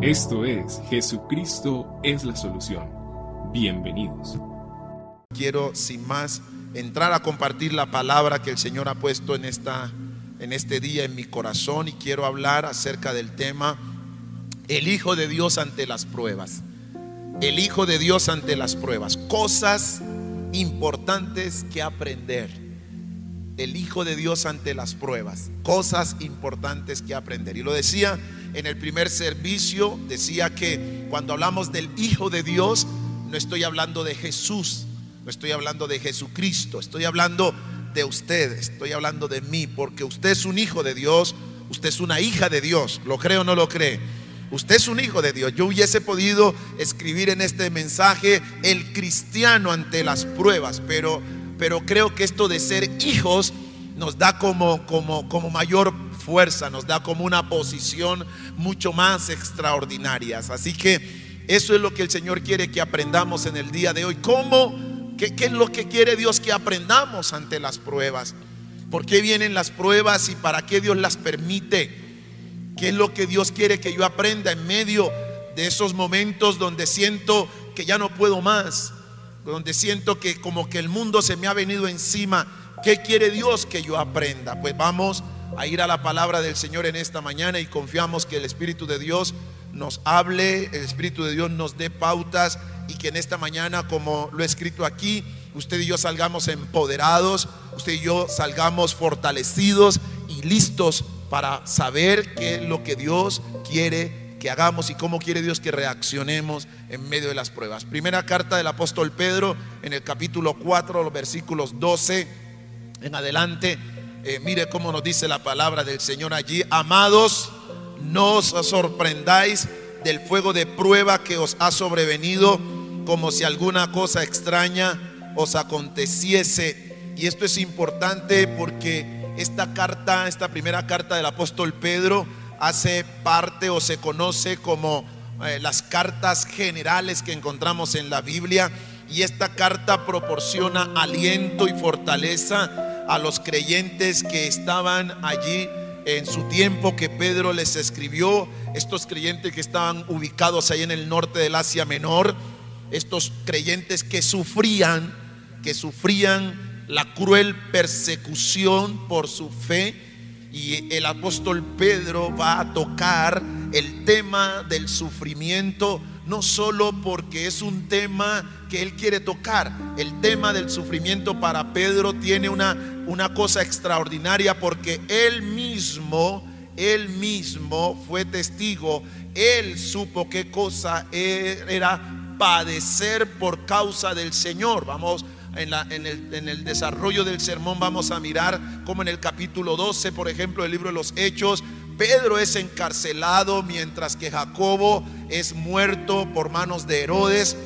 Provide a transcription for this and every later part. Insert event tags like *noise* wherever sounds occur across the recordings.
Esto es Jesucristo es la solución. Bienvenidos. Quiero sin más entrar a compartir la palabra que el Señor ha puesto en esta en este día en mi corazón y quiero hablar acerca del tema el hijo de Dios ante las pruebas. El hijo de Dios ante las pruebas, cosas importantes que aprender. El hijo de Dios ante las pruebas, cosas importantes que aprender. Y lo decía en el primer servicio, decía que cuando hablamos del Hijo de Dios, no estoy hablando de Jesús, no estoy hablando de Jesucristo, estoy hablando de usted, estoy hablando de mí, porque usted es un hijo de Dios, usted es una hija de Dios, ¿lo cree o no lo cree? Usted es un hijo de Dios. Yo hubiese podido escribir en este mensaje el cristiano ante las pruebas, pero, pero creo que esto de ser hijos nos da como, como, como mayor fuerza, nos da como una posición mucho más extraordinaria. Así que eso es lo que el Señor quiere que aprendamos en el día de hoy. ¿Cómo? ¿Qué, qué es lo que quiere Dios que aprendamos ante las pruebas? ¿Por qué vienen las pruebas y para qué Dios las permite? ¿Qué es lo que Dios quiere que yo aprenda en medio de esos momentos donde siento que ya no puedo más? Donde siento que como que el mundo se me ha venido encima. ¿Qué quiere Dios que yo aprenda? Pues vamos a ir a la palabra del Señor en esta mañana y confiamos que el Espíritu de Dios nos hable, el Espíritu de Dios nos dé pautas y que en esta mañana, como lo he escrito aquí, usted y yo salgamos empoderados, usted y yo salgamos fortalecidos y listos para saber qué es lo que Dios quiere que hagamos y cómo quiere Dios que reaccionemos en medio de las pruebas. Primera carta del apóstol Pedro en el capítulo 4, los versículos 12 en adelante. Eh, mire cómo nos dice la palabra del Señor allí. Amados, no os sorprendáis del fuego de prueba que os ha sobrevenido como si alguna cosa extraña os aconteciese. Y esto es importante porque esta carta, esta primera carta del apóstol Pedro, hace parte o se conoce como eh, las cartas generales que encontramos en la Biblia. Y esta carta proporciona aliento y fortaleza a los creyentes que estaban allí en su tiempo que Pedro les escribió, estos creyentes que estaban ubicados ahí en el norte del Asia Menor, estos creyentes que sufrían, que sufrían la cruel persecución por su fe. Y el apóstol Pedro va a tocar el tema del sufrimiento, no solo porque es un tema que él quiere tocar, el tema del sufrimiento para Pedro tiene una, una cosa extraordinaria porque él mismo, él mismo fue testigo, él supo qué cosa era padecer por causa del Señor. Vamos en, el, desarrollo del sermón vamos a mirar como en el capítulo 12, por ejemplo, el libro de los Hechos, Pedro es encarcelado mientras que Jacobo es muerto por manos de Herodes.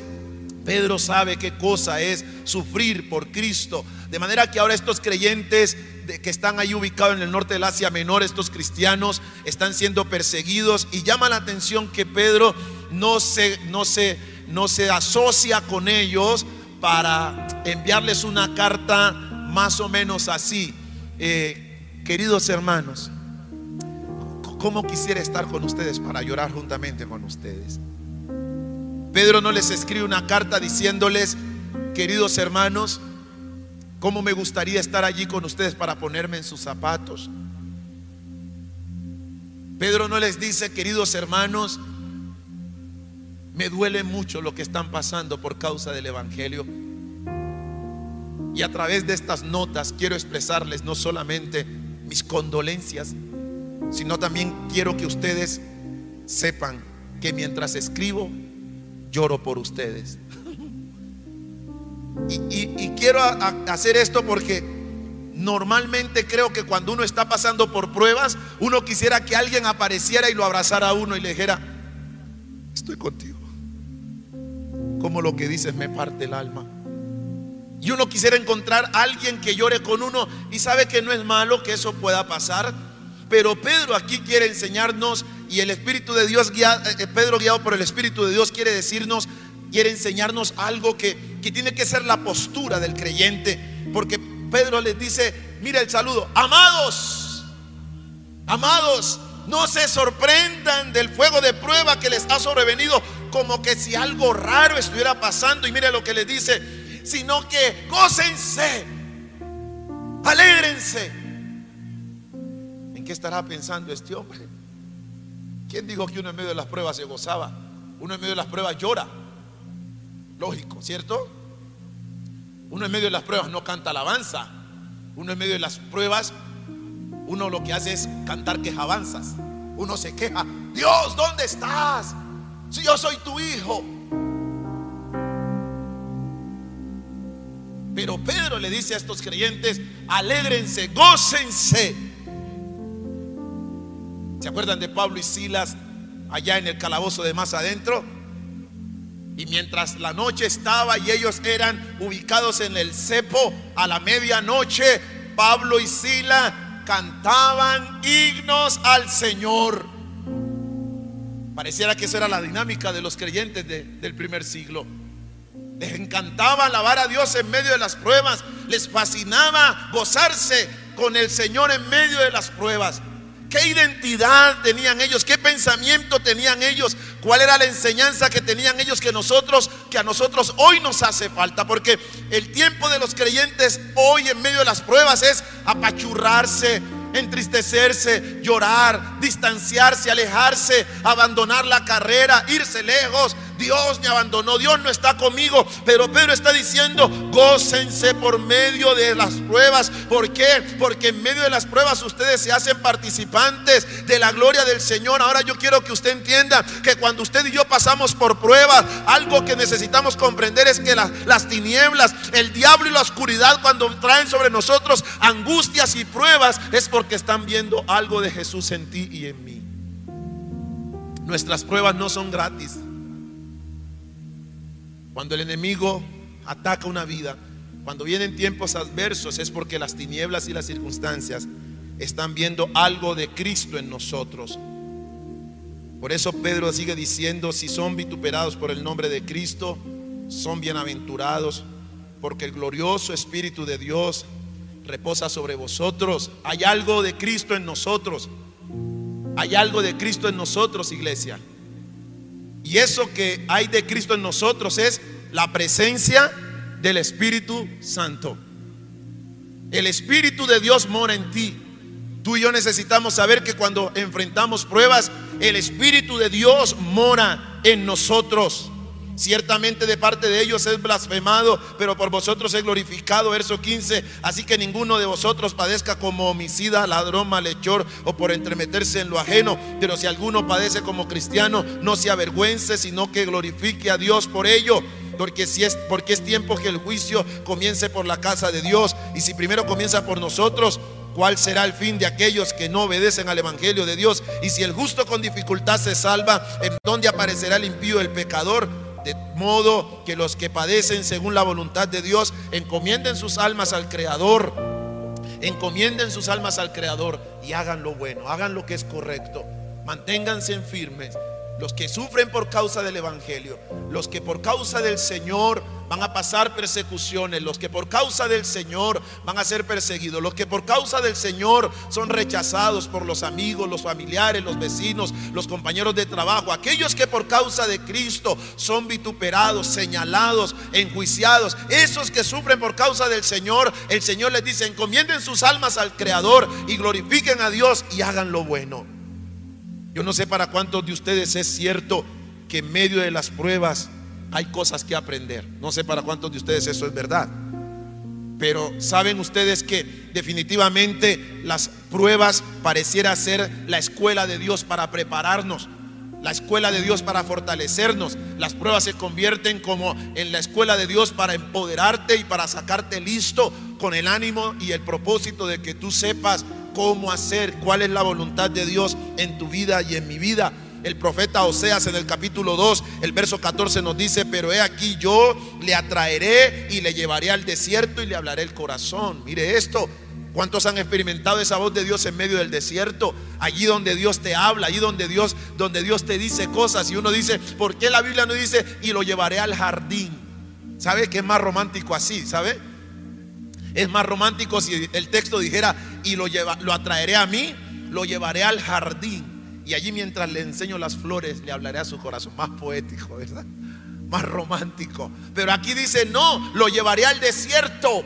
Pedro sabe qué cosa es sufrir por Cristo. De manera que ahora estos creyentes que están ahí ubicados en el norte del Asia Menor, estos cristianos, están siendo perseguidos y llama la atención que Pedro no se, no se, no se asocia con ellos para enviarles una carta más o menos así. Eh, queridos hermanos, ¿cómo quisiera estar con ustedes para llorar juntamente con ustedes? Pedro no les escribe una carta diciéndoles, queridos hermanos, ¿cómo me gustaría estar allí con ustedes para ponerme en sus zapatos? Pedro no les dice, queridos hermanos, me duele mucho lo que están pasando por causa del Evangelio. Y a través de estas notas quiero expresarles no solamente mis condolencias, sino también quiero que ustedes sepan que mientras escribo, lloro por ustedes. *laughs* Y, quiero hacer esto porque normalmente creo que cuando uno está pasando por pruebas, uno quisiera que alguien apareciera y lo abrazara a uno y le dijera, estoy contigo como lo que dices me parte el alma. Y uno quisiera encontrar a alguien que llore con uno y sabe que no es malo que eso pueda pasar. Pero Pedro aquí quiere enseñarnos y el Espíritu de Dios, guía, eh, Pedro guiado por el Espíritu de Dios quiere decirnos, quiere enseñarnos algo que, que tiene que ser la postura del creyente. Porque Pedro les dice, mira el saludo, amados, amados, no se sorprendan del fuego de prueba que les ha sobrevenido como que si algo raro estuviera pasando. Y mire lo que les dice, sino que gócense, alégrense. ¿En qué estará pensando este hombre? ¿Quién dijo que uno en medio de las pruebas se gozaba? Uno en medio de las pruebas llora. Lógico, ¿cierto? Uno en medio de las pruebas no canta alabanza. Uno en medio de las pruebas, uno lo que hace es cantar quejabanzas. Uno se queja, Dios, ¿dónde estás? Si yo soy tu hijo. Pero Pedro le dice a estos creyentes, alégrense, gócense. ¿Se acuerdan de Pablo y Silas allá en el calabozo de más adentro? Y mientras la noche estaba y ellos eran ubicados en el cepo a la medianoche, Pablo y Sila cantaban himnos al Señor. Pareciera que eso era la dinámica de los creyentes del primer siglo. Les encantaba alabar a Dios en medio de las pruebas. Les fascinaba gozarse con el Señor en medio de las pruebas. ¿Qué identidad tenían ellos? ¿Qué pensamiento tenían ellos? ¿Cuál era la enseñanza que tenían ellos que nosotros, que a nosotros hoy nos hace falta? Porque el tiempo de los creyentes hoy en medio de las pruebas es apachurrarse, entristecerse, llorar, distanciarse, alejarse, abandonar la carrera, irse lejos. Dios me abandonó, Dios no está conmigo. Pero Pedro está diciendo, gócense por medio de las pruebas. ¿Por qué? Porque en medio de las pruebas ustedes se hacen participantes de la gloria del Señor. Ahora yo quiero que usted entienda que cuando usted y yo pasamos por pruebas, algo que necesitamos comprender es que las tinieblas, el diablo y la oscuridad cuando traen sobre nosotros angustias y pruebas es porque están viendo algo de Jesús en ti y en mí. Nuestras pruebas no son gratis. Cuando el enemigo ataca una vida, cuando vienen tiempos adversos, es porque las tinieblas y las circunstancias están viendo algo de Cristo en nosotros. Por eso Pedro sigue diciendo, si son vituperados por el nombre de Cristo, son bienaventurados, porque el glorioso Espíritu de Dios reposa sobre vosotros. Hay algo de Cristo en nosotros. Hay algo de Cristo en nosotros, iglesia. Y eso que hay de Cristo en nosotros es la presencia del Espíritu Santo. El Espíritu de Dios mora en ti. Tú y yo necesitamos saber que cuando enfrentamos pruebas, el Espíritu de Dios mora en nosotros. Ciertamente de parte de ellos es blasfemado, pero por vosotros es glorificado. Verso 15. Así que ninguno de vosotros padezca como homicida, ladrón, malhechor o por entremeterse en lo ajeno. Pero si alguno padece como cristiano, no se avergüence, sino que glorifique a Dios por ello. Porque, si es, porque es tiempo que el juicio comience por la casa de Dios. Y si primero comienza por nosotros, ¿Cuál será el fin de aquellos que no obedecen al Evangelio de Dios? Y si el justo con dificultad se salva, ¿en dónde aparecerá el impío, el pecador? De modo que los que padecen según la voluntad de Dios encomienden sus almas al Creador. Encomienden sus almas al Creador y hagan lo bueno, hagan lo que es correcto. Manténganse firmes. Los que sufren por causa del Evangelio, los que por causa del Señor van a pasar persecuciones, los que por causa del Señor van a ser perseguidos, los que por causa del Señor son rechazados por los amigos, los familiares, los vecinos, los compañeros de trabajo, aquellos que por causa de Cristo son vituperados, señalados, enjuiciados, esos que sufren por causa del Señor, el Señor les dice, encomienden sus almas al Creador y glorifiquen a Dios y hagan lo bueno. Yo no sé para cuántos de ustedes es cierto que en medio de las pruebas hay cosas que aprender. No sé para cuántos de ustedes eso es verdad. Pero saben ustedes que definitivamente las pruebas pareciera ser la escuela de Dios para prepararnos, la escuela de Dios para fortalecernos. Las pruebas se convierten como en la escuela de Dios para empoderarte y para sacarte listo con el ánimo y el propósito de que tú sepas cómo hacer, cuál es la voluntad de Dios en tu vida y en mi vida el profeta Oseas en el capítulo 2, el verso 14 nos dice, pero he aquí yo le atraeré y le llevaré al desierto y le hablaré el corazón. Mire esto, ¿Cuántos han experimentado esa voz de Dios en medio del desierto? Allí donde Dios te habla, allí donde Dios, donde Dios te dice cosas. Y uno dice, ¿por qué la Biblia no dice y lo llevaré al jardín? ¿Sabe que es más romántico así? ¿Sabe? Es más romántico si el texto dijera y lo, lo atraeré a mí, lo llevaré al jardín. Y allí mientras le enseño las flores, le hablaré a su corazón más poético, ¿verdad? Más romántico. Pero aquí dice, no, lo llevaré al desierto.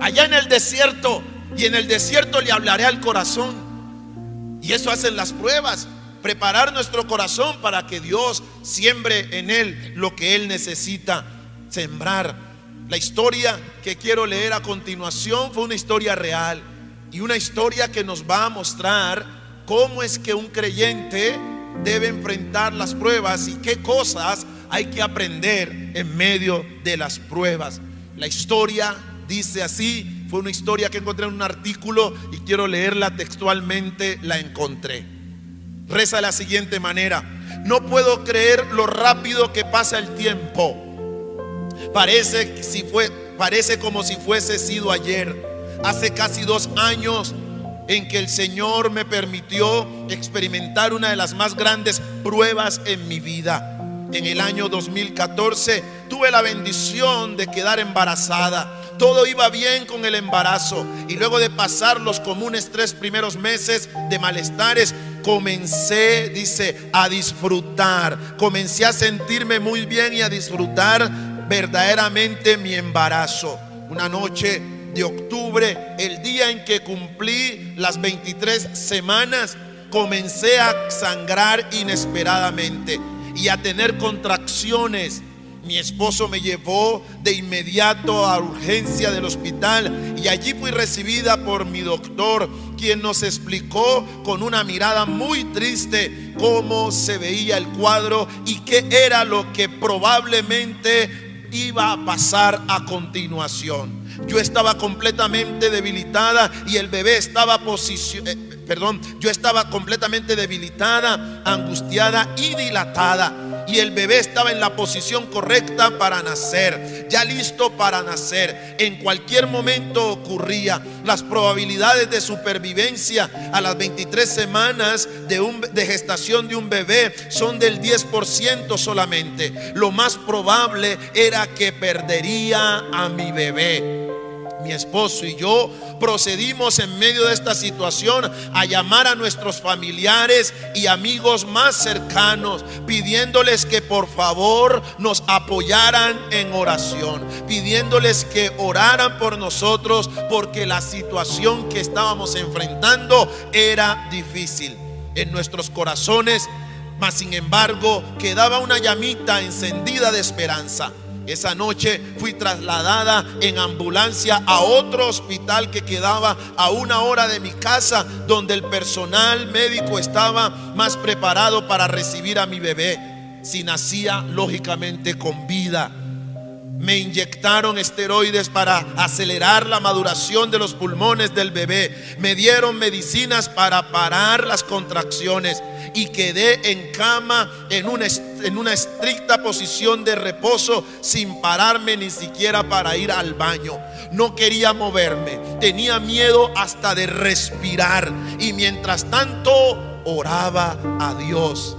Allá en el desierto. Y en el desierto le hablaré al corazón. Y eso hacen las pruebas. Preparar nuestro corazón para que Dios siembre en él lo que él necesita sembrar. La historia que quiero leer a continuación fue una historia real. Y una historia que nos va a mostrar cómo es que un creyente debe enfrentar las pruebas y qué cosas hay que aprender en medio de las pruebas. La historia dice así, fue una historia que encontré en un artículo y quiero leerla textualmente, la encontré. Reza de la siguiente manera, no puedo creer lo rápido que pasa el tiempo. Parece, como si fuese sido ayer. Hace casi dos años en que el Señor me permitió experimentar una de las más grandes pruebas en mi vida. En el año 2014 tuve la bendición de quedar embarazada. Todo iba bien con el embarazo y luego de pasar los comunes tres primeros meses de malestares, comencé, dice, a disfrutar. Comencé a sentirme muy bien y a disfrutar verdaderamente mi embarazo. Una noche de octubre, el día en que cumplí las 23 semanas, comencé a sangrar inesperadamente y a tener contracciones. Mi esposo me llevó de inmediato a urgencia del hospital y allí fui recibida por mi doctor, quien nos explicó con una mirada muy triste cómo se veía el cuadro y qué era lo que probablemente iba a pasar a continuación. Yo estaba completamente debilitada y el bebé estaba posición, eh, perdón, yo estaba completamente debilitada, angustiada y dilatada. Y el bebé estaba en la posición correcta para nacer, ya listo para nacer. En cualquier momento ocurría. Las probabilidades de supervivencia a las 23 semanas de, un, de gestación de un bebé son del 10% solamente. Lo más probable era que perdería a mi bebé mi esposo y yo procedimos en medio de esta situación a llamar a nuestros familiares y amigos más cercanos, pidiéndoles que por favor nos apoyaran en oración, pidiéndoles que oraran por nosotros porque la situación que estábamos enfrentando era difícil. En nuestros corazones, mas sin embargo, quedaba una llamita encendida de esperanza esa noche fui trasladada en ambulancia a otro hospital que quedaba a una hora de mi casa, donde el personal médico estaba más preparado para recibir a mi bebé, si nacía lógicamente con vida. Me inyectaron esteroides para acelerar la maduración de los pulmones del bebé. Me dieron medicinas para parar las contracciones y quedé en cama en una, estricta posición de reposo sin pararme ni siquiera para ir al baño. No quería moverme, tenía miedo hasta de respirar y mientras tanto oraba a Dios.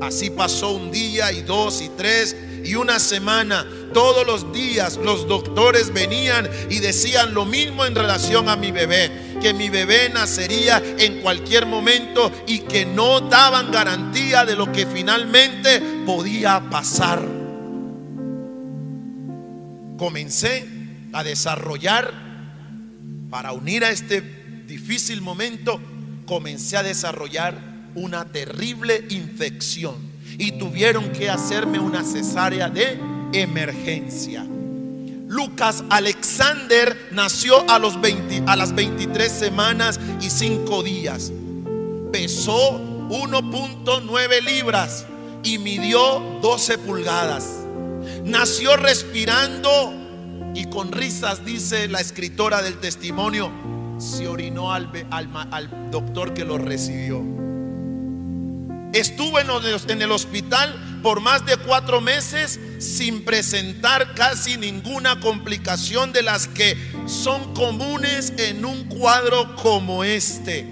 Así pasó un día y dos y tres y una semana. Todos los días los doctores venían y decían lo mismo en relación a mi bebé, que mi bebé nacería en cualquier momento y que no daban garantía de lo que finalmente podía pasar. Comencé a desarrollar, para unir a este difícil momento, comencé a desarrollar una terrible infección y tuvieron que hacerme una cesárea de emergencia. Lucas Alexander nació a, los 20, a las 23 semanas y 5 días. Pesó 1.9 libras y midió 12 pulgadas. Nació respirando y con risas, dice la escritora del testimonio, se orinó al, al, al doctor que lo recibió. Estuvo en el hospital por más de cuatro meses sin presentar casi ninguna complicación de las que son comunes en un cuadro como este.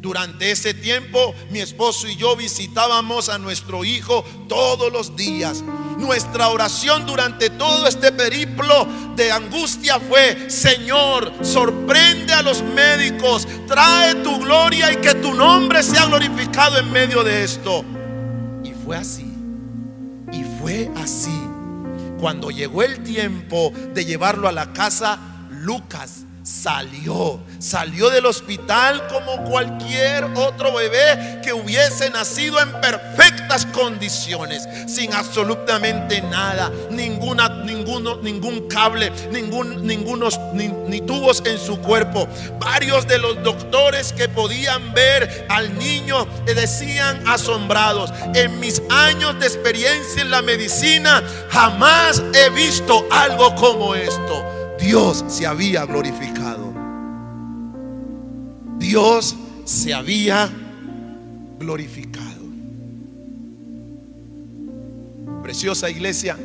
Durante ese tiempo mi esposo y yo visitábamos a nuestro hijo todos los días. Nuestra oración durante todo este periplo de angustia fue, Señor, sorprende a los médicos, trae tu gloria y que tu nombre sea glorificado en medio de esto. Y fue así. Y fue así. Cuando llegó el tiempo de llevarlo a la casa, Lucas salió, salió del hospital como cualquier otro bebé que hubiese nacido en perfectas condiciones, sin absolutamente nada, ninguna, ninguno, ningún cable, ningún, ningunos, ni, ni tubos en su cuerpo. Varios de los doctores que podían ver al niño decían asombrados, en mis años de experiencia en la medicina jamás he visto algo como esto. Dios se había glorificado. Dios se había glorificado. Preciosa iglesia,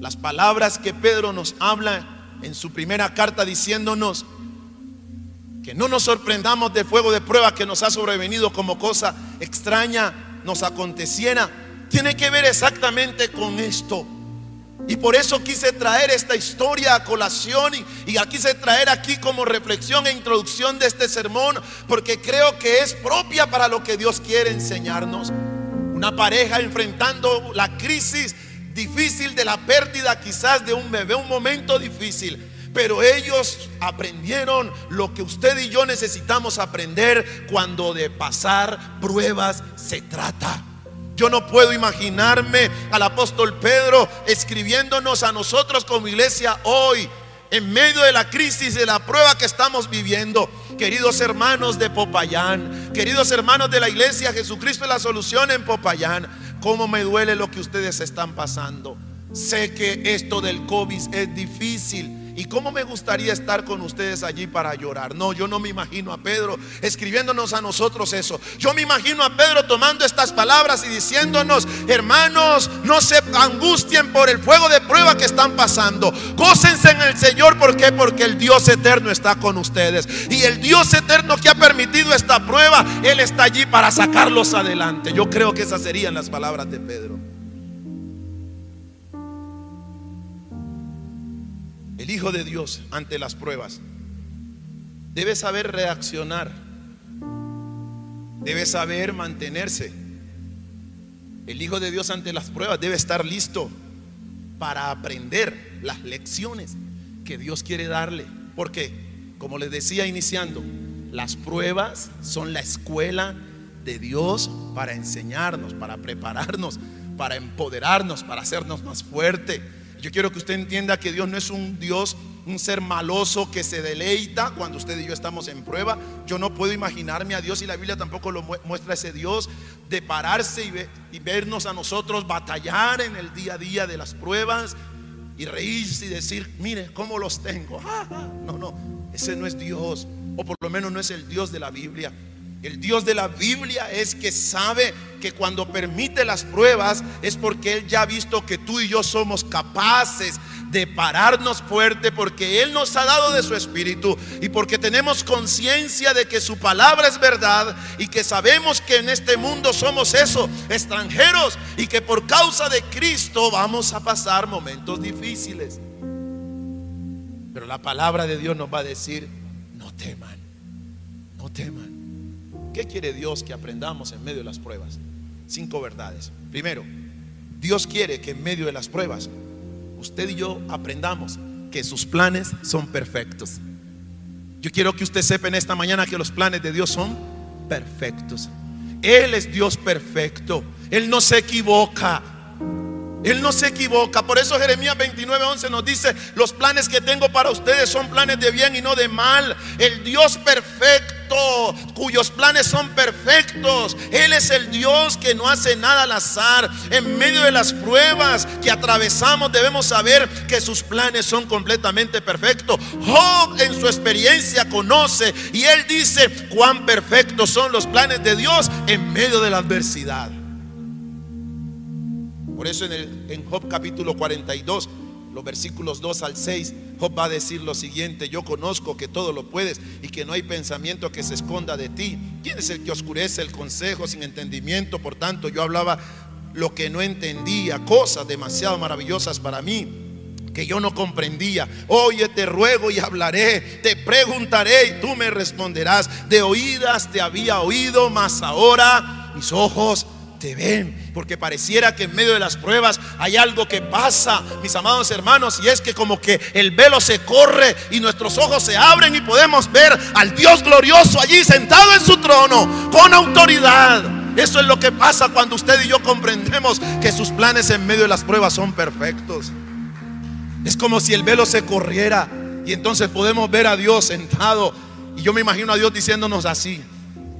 las palabras que Pedro nos habla en su primera carta diciéndonos que no nos sorprendamos de fuego de prueba que nos ha sobrevenido como cosa extraña nos aconteciera, tiene que ver exactamente con esto. Y por eso quise traer esta historia a colación y, y quise traer aquí como reflexión e introducción de este sermón, porque creo que es propia para lo que Dios quiere enseñarnos. Una pareja enfrentando la crisis difícil de la pérdida quizás de un bebé, un momento difícil. Pero ellos aprendieron lo que usted y yo necesitamos aprender cuando de pasar pruebas se trata. Yo no puedo imaginarme al apóstol Pedro escribiéndonos a nosotros como iglesia hoy, en medio de la crisis, de la prueba que estamos viviendo. Queridos hermanos de Popayán, queridos hermanos de la iglesia, Jesucristo es la solución en Popayán. ¿Cómo me duele lo que ustedes están pasando? Sé que esto del COVID es difícil. Y cómo me gustaría estar con ustedes allí para llorar. No, yo no me imagino a Pedro escribiéndonos a nosotros eso. Yo me imagino a Pedro tomando estas palabras y diciéndonos, hermanos, no se angustien por el fuego de prueba que están pasando. Gócense en el Señor. ¿Por qué? Porque el Dios eterno está con ustedes. Y el Dios eterno que ha permitido esta prueba, Él está allí para sacarlos adelante. Yo creo que esas serían las palabras de Pedro. Hijo de Dios ante las pruebas debe saber reaccionar, debe saber mantenerse. El Hijo de Dios ante las pruebas debe estar listo para aprender las lecciones que Dios quiere darle. Porque, como les decía iniciando, las pruebas son la escuela de Dios para enseñarnos, para prepararnos, para empoderarnos, para hacernos más fuerte yo quiero que usted entienda que Dios no es un Dios, un ser maloso que se deleita cuando usted y yo estamos en prueba. Yo no puedo imaginarme a Dios y la Biblia tampoco lo muestra ese Dios de pararse y, y vernos a nosotros batallar en el día a día de las pruebas y reírse y decir, mire cómo los tengo. *laughs* No, no, ese no es Dios, o por lo menos no es el Dios de la Biblia. El Dios de la Biblia es que sabe que cuando permite las pruebas es porque Él ya ha visto que tú y yo somos capaces de pararnos fuerte porque Él nos ha dado de su espíritu y porque tenemos conciencia de que su palabra es verdad y que sabemos que en este mundo somos eso, extranjeros y que por causa de Cristo vamos a pasar momentos difíciles. Pero la palabra de Dios nos va a decir, no teman, no teman. ¿Qué quiere Dios que aprendamos en medio de las pruebas? Cinco verdades. Primero, Dios quiere que en medio de las pruebas usted y yo aprendamos que sus planes son perfectos. Yo quiero que usted sepa en esta mañana que los planes de Dios son perfectos. Él es Dios perfecto. Él no se equivoca. Él no se equivoca. Por eso Jeremías 29:11 nos dice, los planes que tengo para ustedes son planes de bien y no de mal. El Dios perfecto cuyos planes son perfectos. Él es el Dios que no hace nada al azar. En medio de las pruebas que atravesamos debemos saber que sus planes son completamente perfectos. Job en su experiencia conoce y él dice cuán perfectos son los planes de Dios en medio de la adversidad. Por eso en, el, en Job capítulo 42 los versículos 2 al 6, Job va a decir lo siguiente, yo conozco que todo lo puedes y que no hay pensamiento que se esconda de ti. ¿Quién es el que oscurece el consejo sin entendimiento? Por tanto, yo hablaba lo que no entendía, cosas demasiado maravillosas para mí que yo no comprendía. Oye, te ruego y hablaré, te preguntaré y tú me responderás. De oídas te había oído, mas ahora mis ojos te ven, porque pareciera que en medio de las pruebas hay algo que pasa, mis amados hermanos, y es que como que el velo se corre y nuestros ojos se abren y podemos ver al Dios glorioso allí sentado en su trono con autoridad. Eso es lo que pasa cuando usted y yo comprendemos que sus planes en medio de las pruebas son perfectos. Es como si el velo se corriera y entonces podemos ver a Dios sentado. Y yo me imagino a Dios diciéndonos así,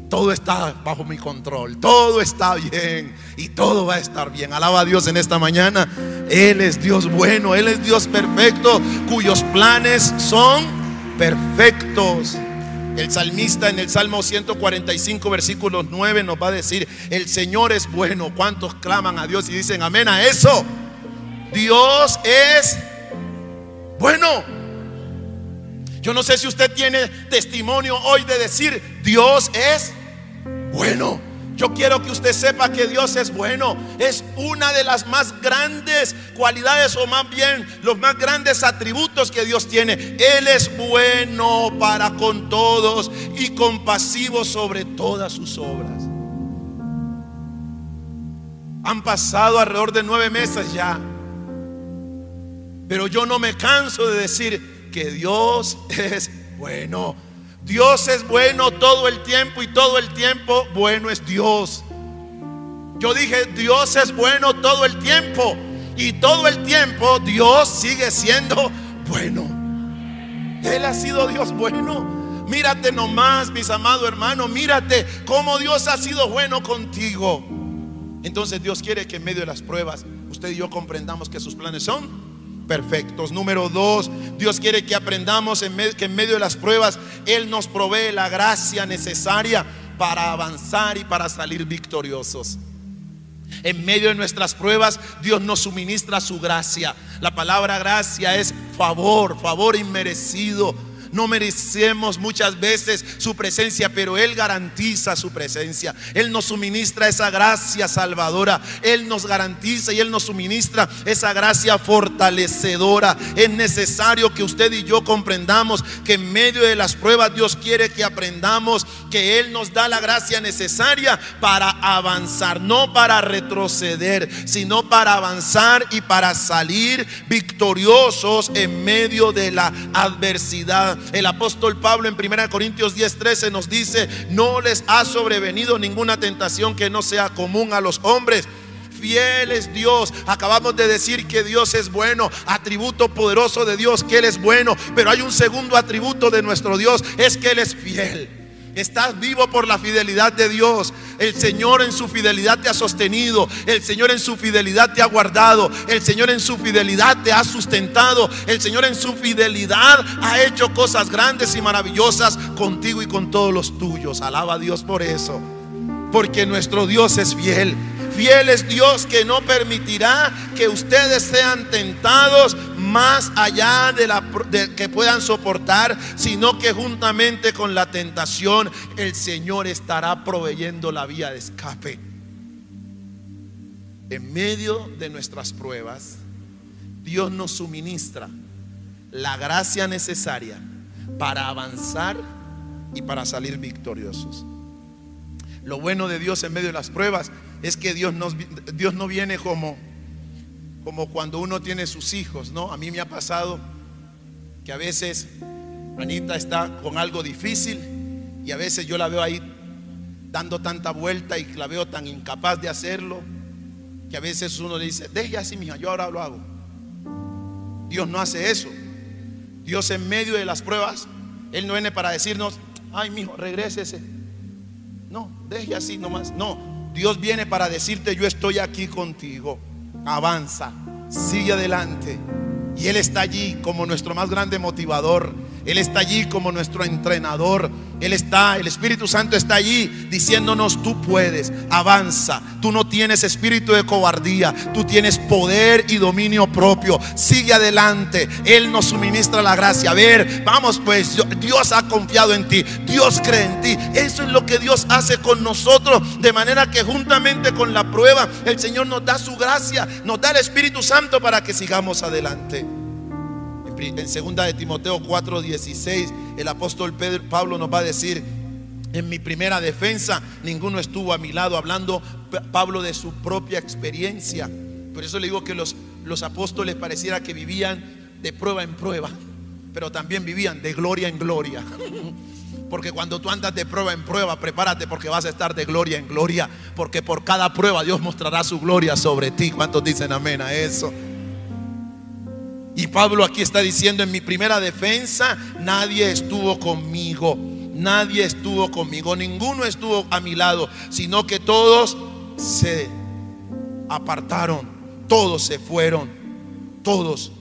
todo está bajo mi control, todo está bien y todo va a estar bien. Alaba a Dios en esta mañana. Él es Dios bueno, Él es Dios perfecto, cuyos planes son perfectos. El salmista en el Salmo 145, versículo 9 nos va a decir, el Señor es bueno. ¿Cuántos claman a Dios y dicen amén a eso? Dios es bueno. Yo no sé si usted tiene testimonio hoy de decir, Dios es bueno. Yo quiero que usted sepa que Dios es bueno. Es una de las más grandes cualidades o más bien los más grandes atributos que Dios tiene. Él es bueno para con todos y compasivo sobre todas sus obras. Han pasado alrededor de nueve meses ya. Pero yo no me canso de decir que Dios *laughs* es bueno. Dios es bueno todo el tiempo y todo el tiempo bueno es Dios. Yo dije, Dios es bueno todo el tiempo y todo el tiempo Dios sigue siendo bueno. Él ha sido Dios bueno. Mírate nomás, mis amados hermanos, mírate cómo Dios ha sido bueno contigo. Entonces Dios quiere que en medio de las pruebas usted y yo comprendamos que sus planes son perfectos. Número dos, Dios quiere que aprendamos en que en medio de las pruebas Él nos provee la gracia necesaria para avanzar y para salir victoriosos. En medio de nuestras pruebas, Dios nos suministra su gracia. La palabra gracia es favor, favor inmerecido no merecemos muchas veces su presencia, pero Él garantiza su presencia. Él nos suministra esa gracia salvadora. Él nos garantiza y Él nos suministra esa gracia fortalecedora. Es necesario que usted y yo comprendamos que en medio de las pruebas Dios quiere que aprendamos que Él nos da la gracia necesaria para avanzar, no para retroceder, sino para avanzar y para salir victoriosos en medio de la adversidad. El apóstol Pablo en 1 Corintios 10:13 nos dice, no les ha sobrevenido ninguna tentación que no sea común a los hombres fiel es Dios. Acabamos de decir que Dios es bueno, atributo poderoso de Dios, que Él es bueno, pero hay un segundo atributo de nuestro Dios, es que Él es fiel. Estás vivo por la fidelidad de Dios. El Señor en su fidelidad te ha sostenido. El Señor en su fidelidad te ha guardado. El Señor en su fidelidad te ha sustentado. El Señor en su fidelidad ha hecho cosas grandes y maravillosas contigo y con todos los tuyos. Alaba a Dios por eso. Porque nuestro Dios es fiel. Fiel es Dios que no permitirá que ustedes sean tentados más allá de la que puedan soportar, sino que juntamente con la tentación el Señor estará proveyendo la vía de escape. En medio de nuestras pruebas, Dios nos suministra la gracia necesaria para avanzar y para salir victoriosos. Lo bueno de Dios en medio de las pruebas es que Dios, Dios no viene como, como cuando uno tiene sus hijos, ¿no? A mí me ha pasado que a veces Anita está con algo difícil y a veces yo la veo ahí dando tanta vuelta y la veo tan incapaz de hacerlo que a veces uno le dice, deje así, mija, yo ahora lo hago. Dios no hace eso. Dios en medio de las pruebas, Él no viene para decirnos, ay, mijo, regrésese no, deje así nomás. No, Dios viene para decirte, yo estoy aquí contigo. Avanza, sigue adelante. Y Él está allí como nuestro más grande motivador. Él está allí como nuestro entrenador. Él está, el Espíritu Santo está allí diciéndonos, tú puedes, avanza. Tú no tienes espíritu de cobardía, tú tienes poder y dominio propio. Sigue adelante. Él nos suministra la gracia. A ver, vamos pues, Dios ha confiado en ti, Dios cree en ti. Eso es lo que Dios hace con nosotros, de manera que juntamente con la prueba, el Señor nos da su gracia, nos da el Espíritu Santo para que sigamos adelante en segunda de Timoteo 4:16, el apóstol Pedro, Pablo nos va a decir, en mi primera defensa, ninguno estuvo a mi lado, hablando Pablo de su propia experiencia. Por eso le digo que los, los apóstoles pareciera que vivían de prueba en prueba, pero también vivían de gloria en gloria. *laughs* Porque cuando tú andas de prueba en prueba, prepárate porque vas a estar de gloria en gloria. Porque por cada prueba Dios mostrará su gloria sobre ti. ¿Cuántos dicen amén a eso? Y Pablo aquí está diciendo, en mi primera defensa, nadie estuvo conmigo, nadie estuvo conmigo, ninguno estuvo a mi lado, sino que todos se apartaron, todos se fueron, todos.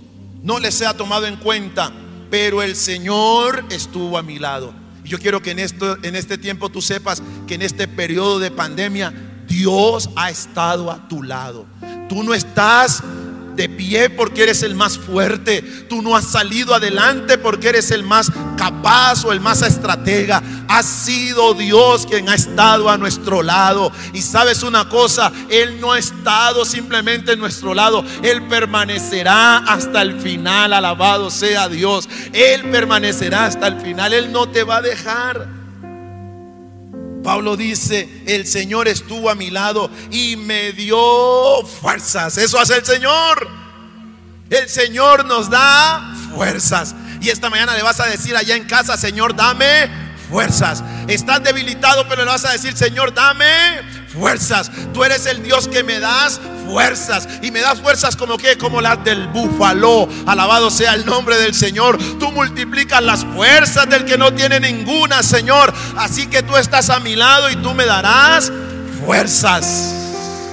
No les ha tomado en cuenta, pero el Señor estuvo a mi lado. Y yo quiero que en, esto, en este tiempo tú sepas que en este periodo de pandemia Dios ha estado a tu lado. Tú no estás de pie porque eres el más fuerte. Tú no has salido adelante porque eres el más capaz o el más estratega. Ha sido Dios quien ha estado a nuestro lado. Y sabes una cosa, Él no ha estado simplemente en nuestro lado. Él permanecerá hasta el final. Alabado sea Dios. Él permanecerá hasta el final. Él no te va a dejar. Pablo dice, el Señor estuvo a mi lado y me dio fuerzas. Eso hace el Señor. El Señor nos da fuerzas. Y esta mañana le vas a decir allá en casa, Señor, dame fuerzas. Estás debilitado, pero le vas a decir, Señor, dame fuerzas. Tú eres el Dios que me das fuerzas. Y me das fuerzas como que, como las del búfalo. Alabado sea el nombre del Señor. Tú multiplicas las fuerzas del que no tiene ninguna, Señor. Así que tú estás a mi lado y tú me darás fuerzas.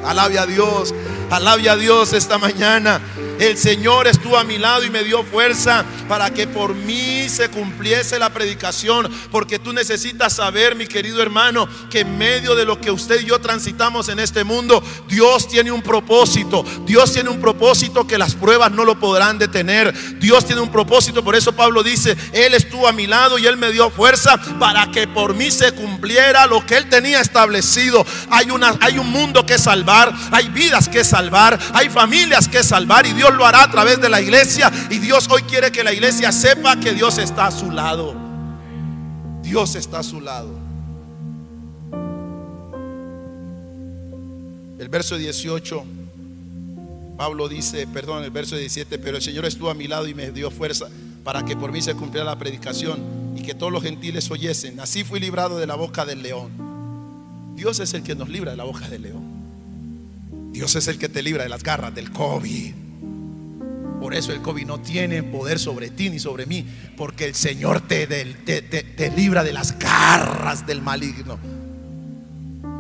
Alabe a Dios. Alabe a Dios esta mañana. El Señor estuvo a mi lado y me dio fuerza para que por mí se cumpliese la predicación. Porque tú necesitas saber, mi querido hermano, que en medio de lo que usted y yo transitamos en este mundo, Dios tiene un propósito. Dios tiene un propósito que las pruebas no lo podrán detener. Dios tiene un propósito. Por eso Pablo dice, Él estuvo a mi lado y Él me dio fuerza para que por mí se cumpliera lo que Él tenía establecido. Hay, una, hay un mundo que salvar, hay vidas que salvar, hay familias que salvar y Dios Lo hará a través de la iglesia. Y Dios hoy quiere que la iglesia sepa que Dios está a su lado. Dios está a su lado. El verso 18, Pablo dice, perdón, el verso 17, pero el Señor estuvo a mi lado y me dio fuerza para que por mí se cumpliera la predicación y que todos los gentiles oyesen. Así fui librado de la boca del león. Dios es el que nos libra de la boca del león. Dios es el que te libra de las garras del COVID. Por eso el COVID no tiene poder sobre ti ni sobre mí, porque el Señor te, te, libra de las garras del maligno.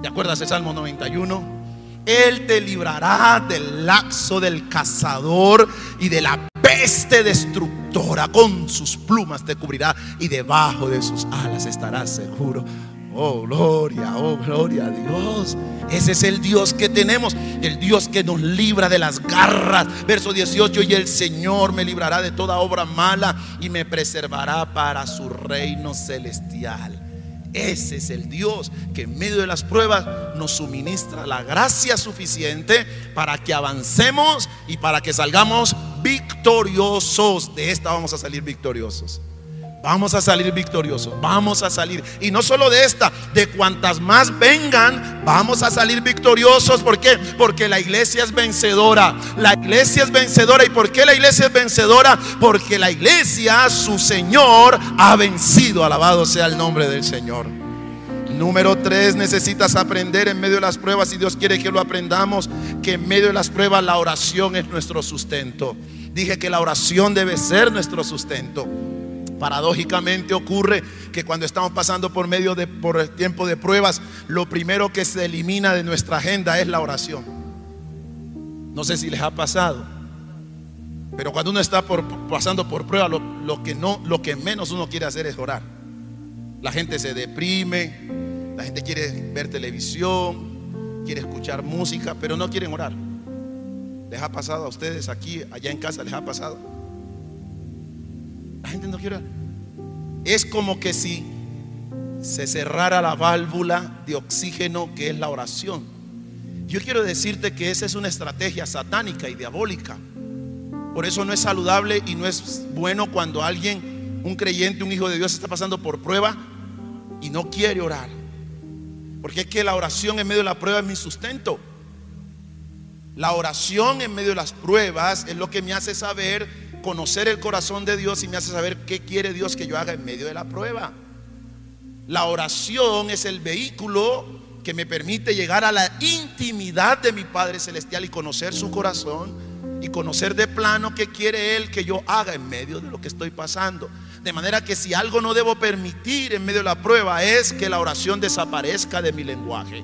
¿Te acuerdas el Salmo 91? Él te librará del laxo del cazador y de la peste destructora. Con sus plumas te cubrirá y debajo de sus alas estarás seguro. Oh, gloria, oh, gloria a Dios. Ese es el Dios que tenemos, el Dios que nos libra de las garras. Verso 18, y el Señor me librará de toda obra mala y me preservará para su reino celestial. Ese es el Dios que en medio de las pruebas nos suministra la gracia suficiente para que avancemos y para que salgamos victoriosos. De esta vamos a salir victoriosos. Vamos a salir victoriosos, vamos a salir. Y no solo de esta, de cuantas más vengan, vamos a salir victoriosos. ¿Por qué? Porque la iglesia es vencedora. La iglesia es vencedora. ¿Y por qué la iglesia es vencedora? Porque la iglesia, su Señor, ha vencido. Alabado sea el nombre del Señor. Número tres, necesitas aprender en medio de las pruebas, y Dios quiere que lo aprendamos, que en medio de las pruebas la oración es nuestro sustento. Dije que la oración debe ser nuestro sustento. Paradójicamente ocurre que cuando estamos pasando por medio de por el tiempo de pruebas, lo primero que se elimina de nuestra agenda es la oración. No sé si les ha pasado. Pero cuando uno está por, pasando por prueba, lo, lo, que no, lo que menos uno quiere hacer es orar. La gente se deprime, la gente quiere ver televisión, quiere escuchar música, pero no quieren orar. ¿Les ha pasado a ustedes aquí, allá en casa, les ha pasado? La gente no quiere. Es como que si se cerrara la válvula de oxígeno que es la oración. Yo quiero decirte que esa es una estrategia satánica y diabólica. Por eso no es saludable y no es bueno cuando alguien, un creyente, un hijo de Dios está pasando por prueba y no quiere orar. Porque es que la oración en medio de la prueba es mi sustento. La oración en medio de las pruebas es lo que me hace saber, conocer el corazón de Dios y me hace saber qué quiere Dios que yo haga en medio de la prueba. La oración es el vehículo que me permite llegar a la intimidad de mi Padre Celestial y conocer su corazón y conocer de plano qué quiere Él que yo haga en medio de lo que estoy pasando. De manera que si algo no debo permitir en medio de la prueba es que la oración desaparezca de mi lenguaje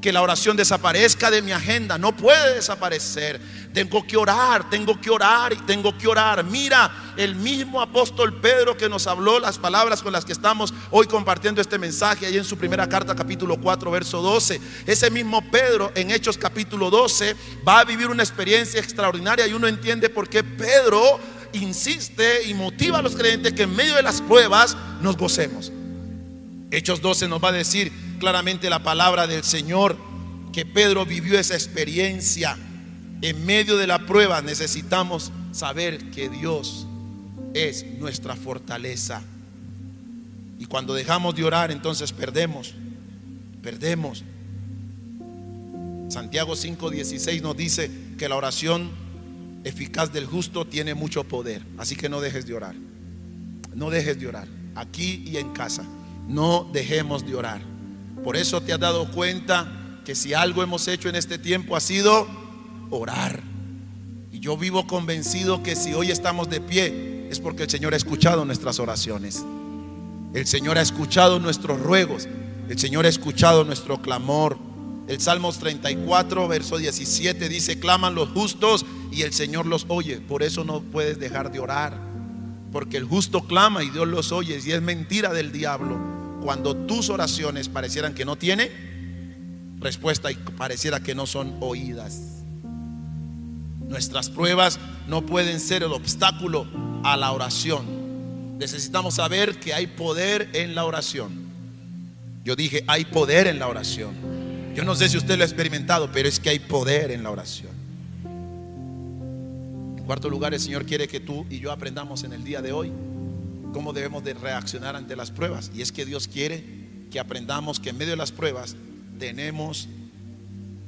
que la oración desaparezca de mi agenda. No puede desaparecer. Tengo que orar, tengo que orar y tengo que orar. Mira, el mismo apóstol Pedro que nos habló las palabras con las que estamos hoy compartiendo este mensaje, ahí en su primera carta capítulo 4, verso 12. Ese mismo Pedro en Hechos capítulo 12 va a vivir una experiencia extraordinaria y uno entiende por qué Pedro insiste y motiva a los creyentes que en medio de las pruebas nos gocemos. Hechos 12 nos va a decir claramente la palabra del Señor que Pedro vivió esa experiencia. En medio de la prueba necesitamos saber que Dios es nuestra fortaleza. Y cuando dejamos de orar, entonces perdemos. Perdemos. Santiago 5:16 nos dice que la oración eficaz del justo tiene mucho poder. Así que no dejes de orar. No dejes de orar. Aquí y en casa. No dejemos de orar. Por eso te has dado cuenta que si algo hemos hecho en este tiempo ha sido orar. Y yo vivo convencido que si hoy estamos de pie es porque el Señor ha escuchado nuestras oraciones. El Señor ha escuchado nuestros ruegos. El Señor ha escuchado nuestro clamor. El Salmos 34, verso 17 dice, claman los justos y el Señor los oye. Por eso no puedes dejar de orar. Porque el justo clama y Dios los oye. Y es mentira del diablo cuando tus oraciones parecieran que no tienen respuesta y pareciera que no son oídas. Nuestras pruebas no pueden ser el obstáculo a la oración. Necesitamos saber que hay poder en la oración. Yo dije, hay poder en la oración. Yo no sé si usted lo ha experimentado, pero es que hay poder en la oración. Cuarto lugar, el Señor quiere que tú y yo aprendamos en el día de hoy cómo debemos de reaccionar ante las pruebas. Y es que Dios quiere que aprendamos que en medio de las pruebas tenemos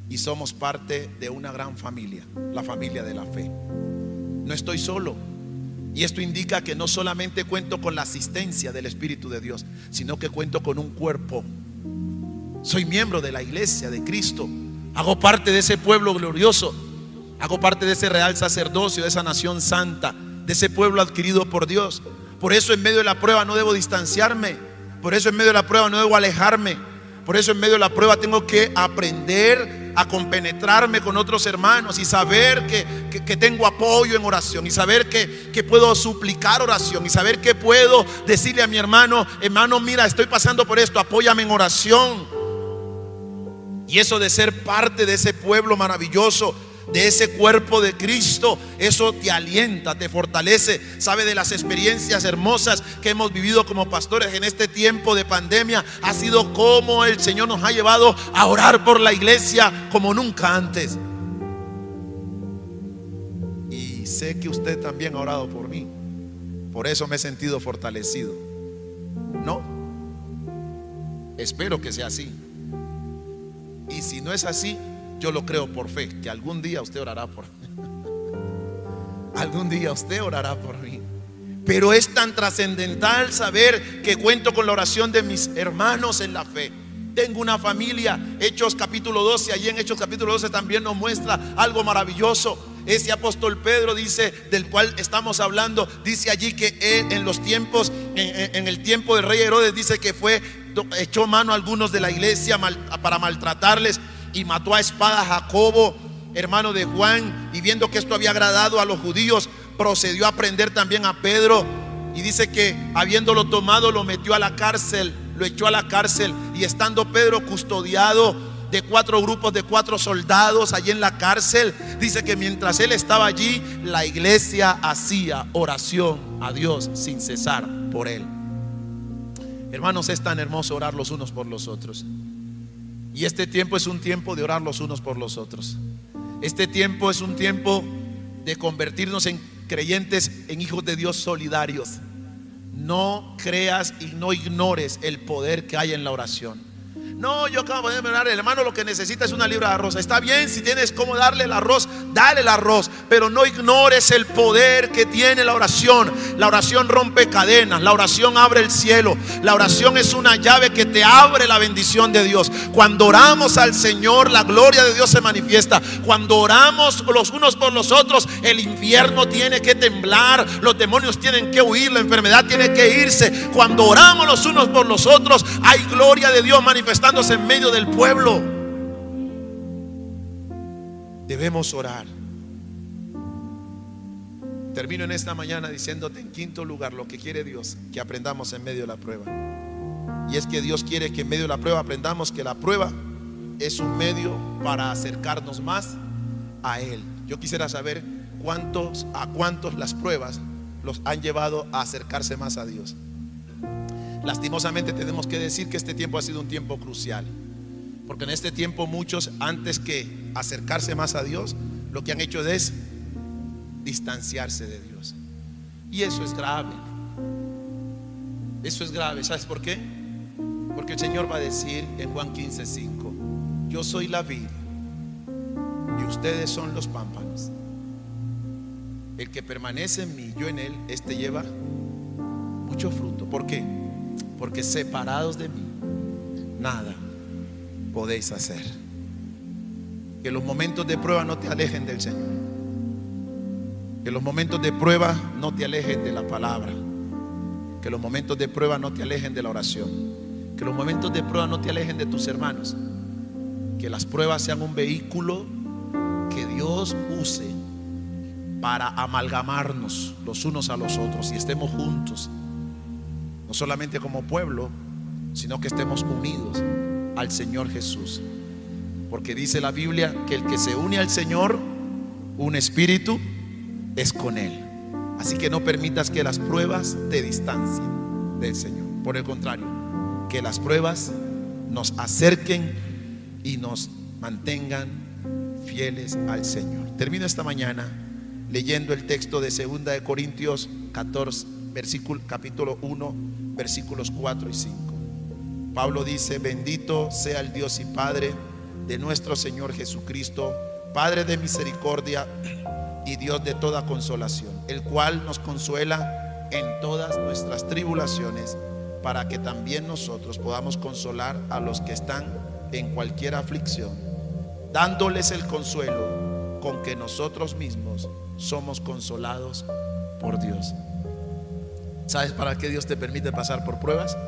y somos parte de una gran familia, la familia de la fe. No estoy solo. Y esto indica que no solamente cuento con la asistencia del Espíritu de Dios, sino que cuento con un cuerpo. Soy miembro de la iglesia de Cristo. Hago parte de ese pueblo glorioso. Hago parte de ese real sacerdocio, de esa nación santa, de ese pueblo adquirido por Dios. Por eso en medio de la prueba no debo distanciarme. Por eso en medio de la prueba no debo alejarme. Por eso en medio de la prueba tengo que aprender a compenetrarme con otros hermanos y saber que, tengo apoyo en oración y saber que, que, puedo suplicar oración y saber que puedo decirle a mi hermano, hermano, mira, estoy pasando por esto, apóyame en oración. Y eso de ser parte de ese pueblo maravilloso de ese cuerpo de Cristo, eso te alienta, te fortalece. Sabe de las experiencias hermosas que hemos vivido como pastores en este tiempo de pandemia. Ha sido como el Señor nos ha llevado a orar por la iglesia como nunca antes. Y sé que usted también ha orado por mí. Por eso me he sentido fortalecido. ¿No? Espero que sea así. Y si no es así, yo lo creo por fe, que algún día usted orará por mí. *laughs* algún día usted orará por mí. Pero es tan trascendental saber que cuento con la oración de mis hermanos en la fe. Tengo una familia, Hechos capítulo 12, allí en Hechos capítulo 12 también nos muestra algo maravilloso. Ese apóstol Pedro dice, del cual estamos hablando, dice allí que en los tiempos, en, el tiempo del rey Herodes, dice que fue, echó mano a algunos de la iglesia para maltratarles y mató a espada a Jacobo, hermano de Juan, y viendo que esto había agradado a los judíos, procedió a prender también a Pedro y dice que habiéndolo tomado lo metió a la cárcel, lo echó a la cárcel y estando Pedro custodiado de cuatro grupos de cuatro soldados allí en la cárcel, dice que mientras él estaba allí, la iglesia hacía oración a Dios sin cesar por él. Hermanos, es tan hermoso orar los unos por los otros. Y este tiempo es un tiempo de orar los unos por los otros. Este tiempo es un tiempo de convertirnos en creyentes, en hijos de Dios solidarios. No creas y no ignores el poder que hay en la oración. No, yo acabo de el hermano lo que necesita es una libra de arroz. Está bien, si tienes cómo darle el arroz, dale el arroz, pero no ignores el poder que tiene la oración. La oración rompe cadenas, la oración abre el cielo, la oración es una llave que te abre la bendición de Dios. Cuando oramos al Señor, la gloria de Dios se manifiesta. Cuando oramos los unos por los otros, el infierno tiene que temblar, los demonios tienen que huir, la enfermedad tiene que irse. Cuando oramos los unos por los otros, hay gloria de Dios manifestada en medio del pueblo. Debemos orar. Termino en esta mañana diciéndote en quinto lugar lo que quiere Dios, que aprendamos en medio de la prueba. Y es que Dios quiere que en medio de la prueba aprendamos que la prueba es un medio para acercarnos más a Él. Yo quisiera saber cuántos, a cuántos las pruebas los han llevado a acercarse más a Dios. Lastimosamente tenemos que decir que este tiempo ha sido un tiempo crucial. Porque en este tiempo muchos, antes que acercarse más a Dios, lo que han hecho es distanciarse de Dios. Y eso es grave. Eso es grave. ¿Sabes por qué? Porque el Señor va a decir en Juan 15, 5, yo soy la vid y ustedes son los pámpanos. El que permanece en mí, yo en él, este lleva mucho fruto. ¿Por qué? Porque separados de mí, nada podéis hacer. Que los momentos de prueba no te alejen del Señor. Que los momentos de prueba no te alejen de la palabra. Que los momentos de prueba no te alejen de la oración. Que los momentos de prueba no te alejen de tus hermanos. Que las pruebas sean un vehículo que Dios use para amalgamarnos los unos a los otros y estemos juntos no solamente como pueblo, sino que estemos unidos al Señor Jesús. Porque dice la Biblia que el que se une al Señor, un espíritu, es con Él. Así que no permitas que las pruebas te distancien del Señor. Por el contrario, que las pruebas nos acerquen y nos mantengan fieles al Señor. Termino esta mañana leyendo el texto de 2 de Corintios 14 versículo, capítulo 1, versículos 4 y 5. Pablo dice, bendito sea el Dios y Padre de nuestro Señor Jesucristo, Padre de misericordia y Dios de toda consolación, el cual nos consuela en todas nuestras tribulaciones, para que también nosotros podamos consolar a los que están en cualquier aflicción, dándoles el consuelo con que nosotros mismos somos consolados por Dios. ¿Sabes para qué Dios te permite pasar por pruebas?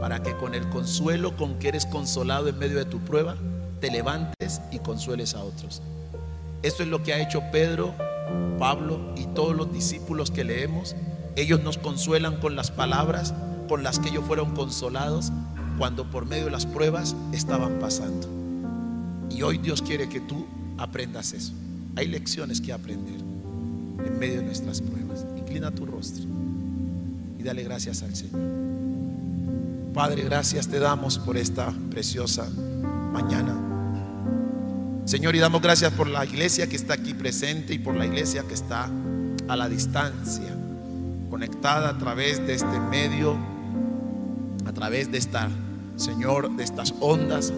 Para que con el consuelo con que eres consolado en medio de tu prueba, te levantes y consueles a otros. Esto es lo que ha hecho Pedro, Pablo y todos los discípulos que leemos. Ellos nos consuelan con las palabras con las que ellos fueron consolados cuando por medio de las pruebas estaban pasando. Y hoy Dios quiere que tú aprendas eso. Hay lecciones que aprender en medio de nuestras pruebas. Inclina tu rostro dale gracias al Señor. Padre, gracias te damos por esta preciosa mañana. Señor, y damos gracias por la iglesia que está aquí presente y por la iglesia que está a la distancia, conectada a través de este medio, a través de esta, Señor, de estas ondas.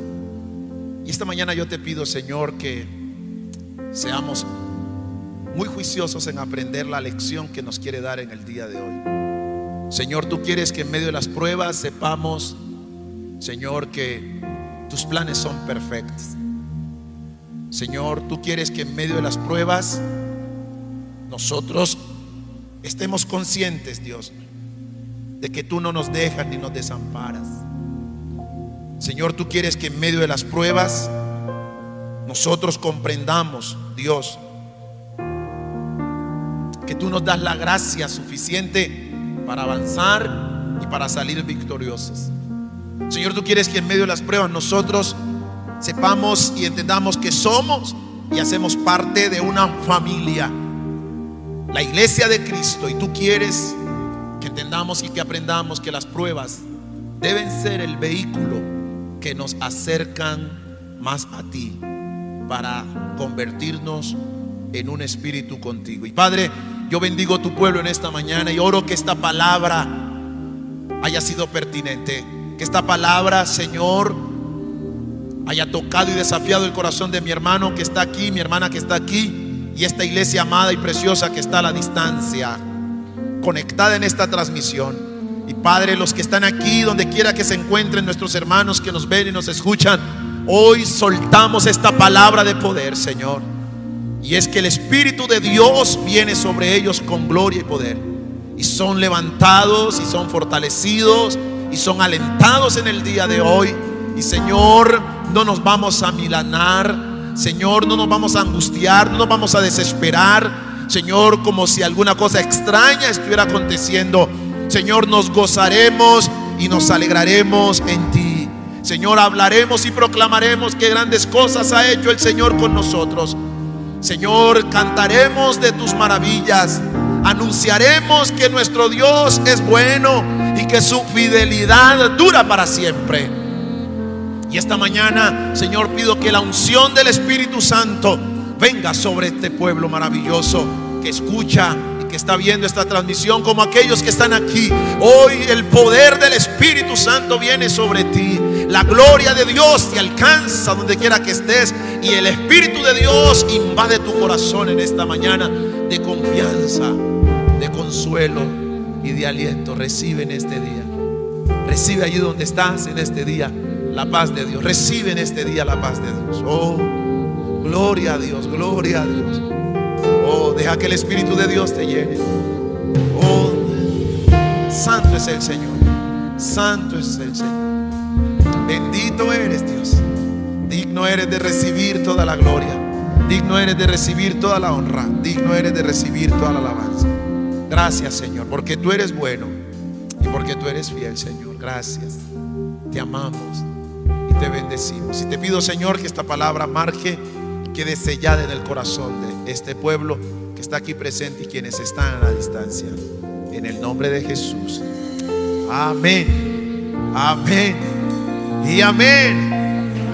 Y esta mañana yo te pido, Señor, que seamos muy juiciosos en aprender la lección que nos quiere dar en el día de hoy. Señor, tú quieres que en medio de las pruebas sepamos, Señor, que tus planes son perfectos. Señor, tú quieres que en medio de las pruebas nosotros estemos conscientes, Dios, de que tú no nos dejas ni nos desamparas. Señor, tú quieres que en medio de las pruebas nosotros comprendamos, Dios, que tú nos das la gracia suficiente para avanzar y para salir victoriosos. Señor, tú quieres que en medio de las pruebas nosotros sepamos y entendamos que somos y hacemos parte de una familia, la iglesia de Cristo, y tú quieres que entendamos y que aprendamos que las pruebas deben ser el vehículo que nos acercan más a ti para convertirnos en un espíritu contigo. Y Padre, yo bendigo tu pueblo en esta mañana y oro que esta palabra haya sido pertinente. Que esta palabra, Señor, haya tocado y desafiado el corazón de mi hermano que está aquí, mi hermana que está aquí y esta iglesia amada y preciosa que está a la distancia, conectada en esta transmisión. Y Padre, los que están aquí, donde quiera que se encuentren nuestros hermanos que nos ven y nos escuchan, hoy soltamos esta palabra de poder, Señor. Y es que el Espíritu de Dios viene sobre ellos con gloria y poder. Y son levantados y son fortalecidos y son alentados en el día de hoy. Y Señor, no nos vamos a milanar. Señor, no nos vamos a angustiar, no nos vamos a desesperar. Señor, como si alguna cosa extraña estuviera aconteciendo. Señor, nos gozaremos y nos alegraremos en ti. Señor, hablaremos y proclamaremos qué grandes cosas ha hecho el Señor con nosotros. Señor, cantaremos de tus maravillas. Anunciaremos que nuestro Dios es bueno y que su fidelidad dura para siempre. Y esta mañana, Señor, pido que la unción del Espíritu Santo venga sobre este pueblo maravilloso que escucha y que está viendo esta transmisión, como aquellos que están aquí. Hoy el poder del Espíritu Santo viene sobre ti. La gloria de Dios te alcanza donde quiera que estés y el Espíritu de Dios invade tu corazón en esta mañana de confianza, de consuelo y de aliento. Recibe en este día. Recibe allí donde estás en este día la paz de Dios. Recibe en este día la paz de Dios. Oh, gloria a Dios, gloria a Dios. Oh, deja que el Espíritu de Dios te llene. Oh, santo es el Señor. Santo es el Señor. Bendito eres Dios. Digno eres de recibir toda la gloria. Digno eres de recibir toda la honra. Digno eres de recibir toda la alabanza. Gracias Señor, porque tú eres bueno y porque tú eres fiel Señor. Gracias. Te amamos y te bendecimos. Y te pido Señor que esta palabra marque y quede sellada en el corazón de este pueblo que está aquí presente y quienes están a la distancia. En el nombre de Jesús. Amén. Amén. Y amén.